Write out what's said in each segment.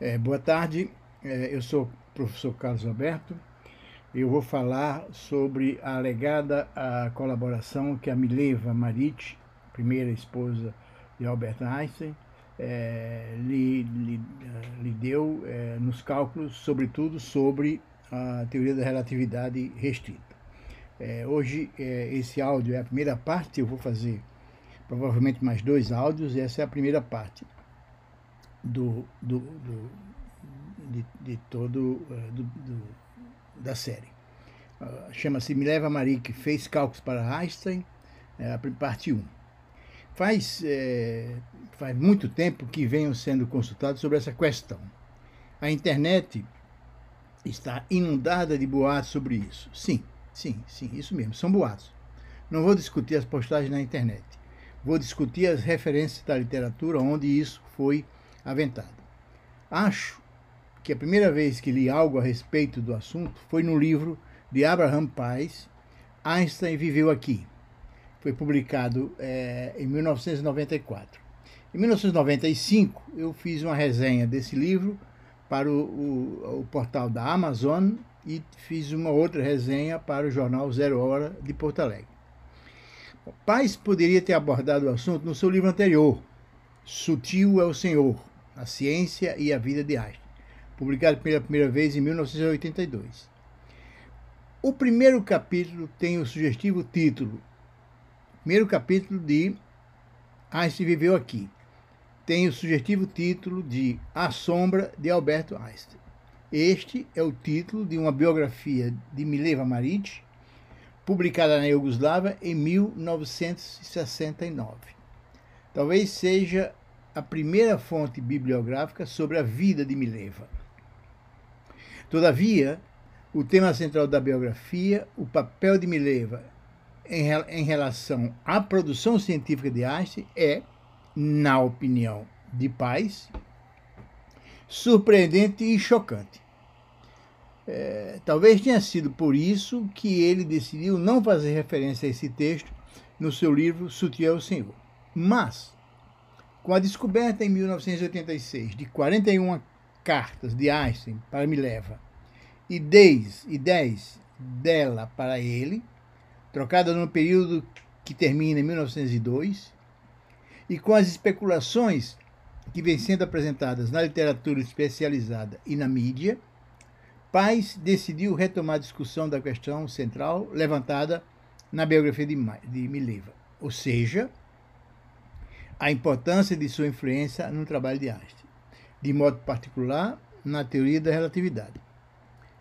É, boa tarde, é, eu sou o professor Carlos Alberto. Eu vou falar sobre a alegada a colaboração que a Mileva Marit, primeira esposa de Albert Einstein, é, lhe, lhe, lhe, deu é, nos cálculos, sobretudo sobre a teoria da relatividade restrita. É, hoje, é, esse áudio é a primeira parte, eu vou fazer provavelmente mais dois áudios, e essa é a primeira parte do, do, do de, de, todo uh, do, do, da série. Uh, Chama-se Me Leva Marie, que fez cálculos para Einstein, é a parte 1. Faz, é, faz muito tempo que venham sendo consultados sobre essa questão. A internet está inundada de boatos sobre isso. Sim, sim, sim, isso mesmo, são boatos. Não vou discutir as postagens na internet. Vou discutir as referências da literatura onde isso foi aventado. Acho que a primeira vez que li algo a respeito do assunto foi no livro de Abraham Pais, Einstein Viveu Aqui. Foi publicado é, em 1994. Em 1995, eu fiz uma resenha desse livro para o, o, o portal da Amazon e fiz uma outra resenha para o jornal Zero Hora de Porto Alegre. Pais poderia ter abordado o assunto no seu livro anterior, Sutil é o Senhor, a Ciência e a Vida de Einstein, publicado pela primeira vez em 1982. O primeiro capítulo tem o sugestivo título, primeiro capítulo de Einstein Viveu Aqui, tem o sugestivo título de A Sombra de Alberto Einstein. Este é o título de uma biografia de Mileva Maric, publicada na Iugoslávia em 1969. Talvez seja a primeira fonte bibliográfica sobre a vida de Mileva. Todavia, o tema central da biografia, o papel de Mileva em, em relação à produção científica de Einstein, é, na opinião de Paz, surpreendente e chocante. É, talvez tenha sido por isso que ele decidiu não fazer referência a esse texto no seu livro Sutiã ao Senhor. Mas, com a descoberta em 1986 de 41 cartas de Einstein para Mileva e 10, e 10 dela para ele, trocada no período que termina em 1902, e com as especulações que vêm sendo apresentadas na literatura especializada e na mídia, Paz decidiu retomar a discussão da questão central levantada na biografia de, de Mileva, ou seja, a importância de sua influência no trabalho de Einstein, de modo particular na teoria da relatividade.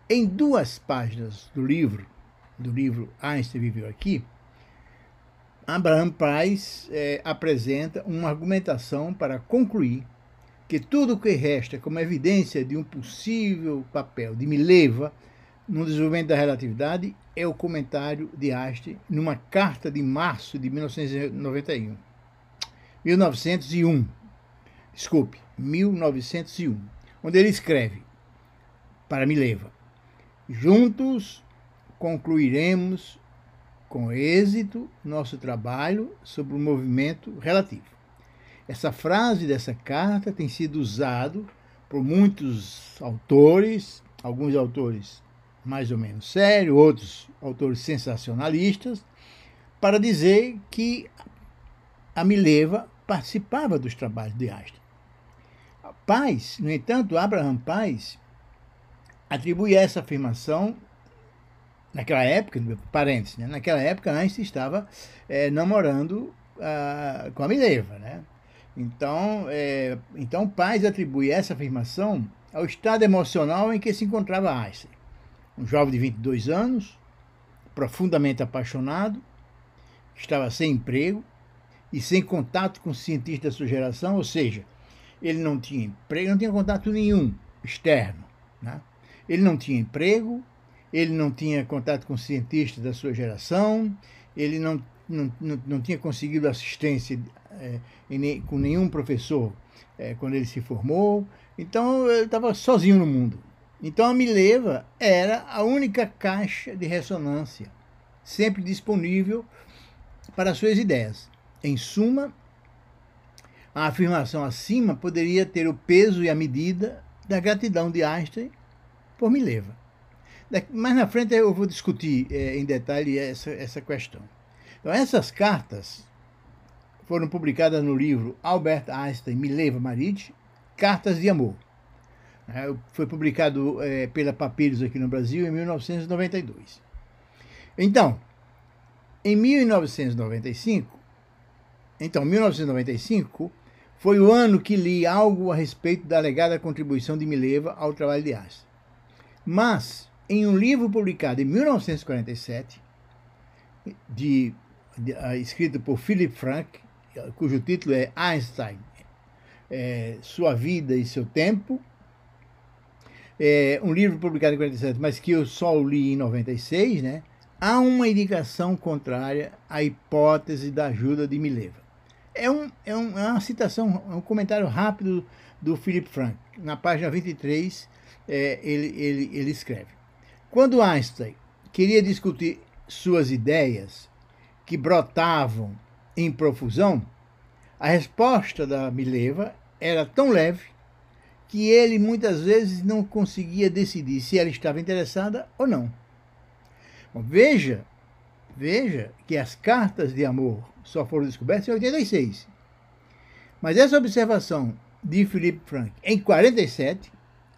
Em duas páginas do livro, do livro Einstein Viveu Aqui, Abraham Price é, apresenta uma argumentação para concluir que tudo o que resta como evidência de um possível papel de Mileva no desenvolvimento da relatividade é o comentário de Einstein numa carta de março de 1991. 1901. Desculpe, 1901, onde ele escreve para Mileva: Juntos concluiremos com êxito nosso trabalho sobre o movimento relativo. Essa frase dessa carta tem sido usado por muitos autores, alguns autores mais ou menos sérios, outros autores sensacionalistas, para dizer que a Mileva participava dos trabalhos de Einstein. Paz, no entanto, Abraham Paz atribui essa afirmação naquela época, parênteses, né? naquela época Einstein estava é, namorando uh, com a Mileva, né? Então, é, então Paz atribui essa afirmação ao estado emocional em que se encontrava Einstein. Um jovem de 22 anos, profundamente apaixonado, estava sem emprego e sem contato com cientistas da sua geração, ou seja, ele não tinha emprego, não tinha contato nenhum externo. Né? Ele não tinha emprego, ele não tinha contato com cientistas da sua geração, ele não, não, não, não tinha conseguido assistência é, com nenhum professor é, quando ele se formou. Então, ele estava sozinho no mundo. Então, a Mileva era a única caixa de ressonância sempre disponível para suas ideias. Em suma, a afirmação acima poderia ter o peso e a medida da gratidão de Einstein por Mileva. Mais na frente eu vou discutir é, em detalhe essa, essa questão. Então, essas cartas foram publicadas no livro Albert Einstein Mileva Marit, Cartas de Amor. É, foi publicado é, pela Papiros aqui no Brasil em 1992. Então, em 1995, então, 1995 foi o ano que li algo a respeito da alegada contribuição de Mileva ao trabalho de Einstein. Mas, em um livro publicado em 1947, de, de, uh, escrito por Philip Frank, cujo título é Einstein, é, Sua Vida e Seu Tempo, é um livro publicado em 47, mas que eu só li em 96, né? Há uma indicação contrária à hipótese da ajuda de Mileva. É, um, é, um, é uma citação, é um comentário rápido do Philip Frank. Na página 23, é, ele, ele, ele escreve: Quando Einstein queria discutir suas ideias, que brotavam em profusão, a resposta da Mileva era tão leve que ele muitas vezes não conseguia decidir se ela estava interessada ou não. Bom, veja, veja que as cartas de amor só foram descobertas em 86. Mas essa observação de Philippe Frank em 47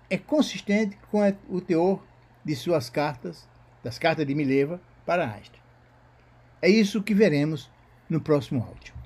é consistente com o teor de suas cartas, das cartas de Mileva para Einstein. É isso que veremos no próximo áudio.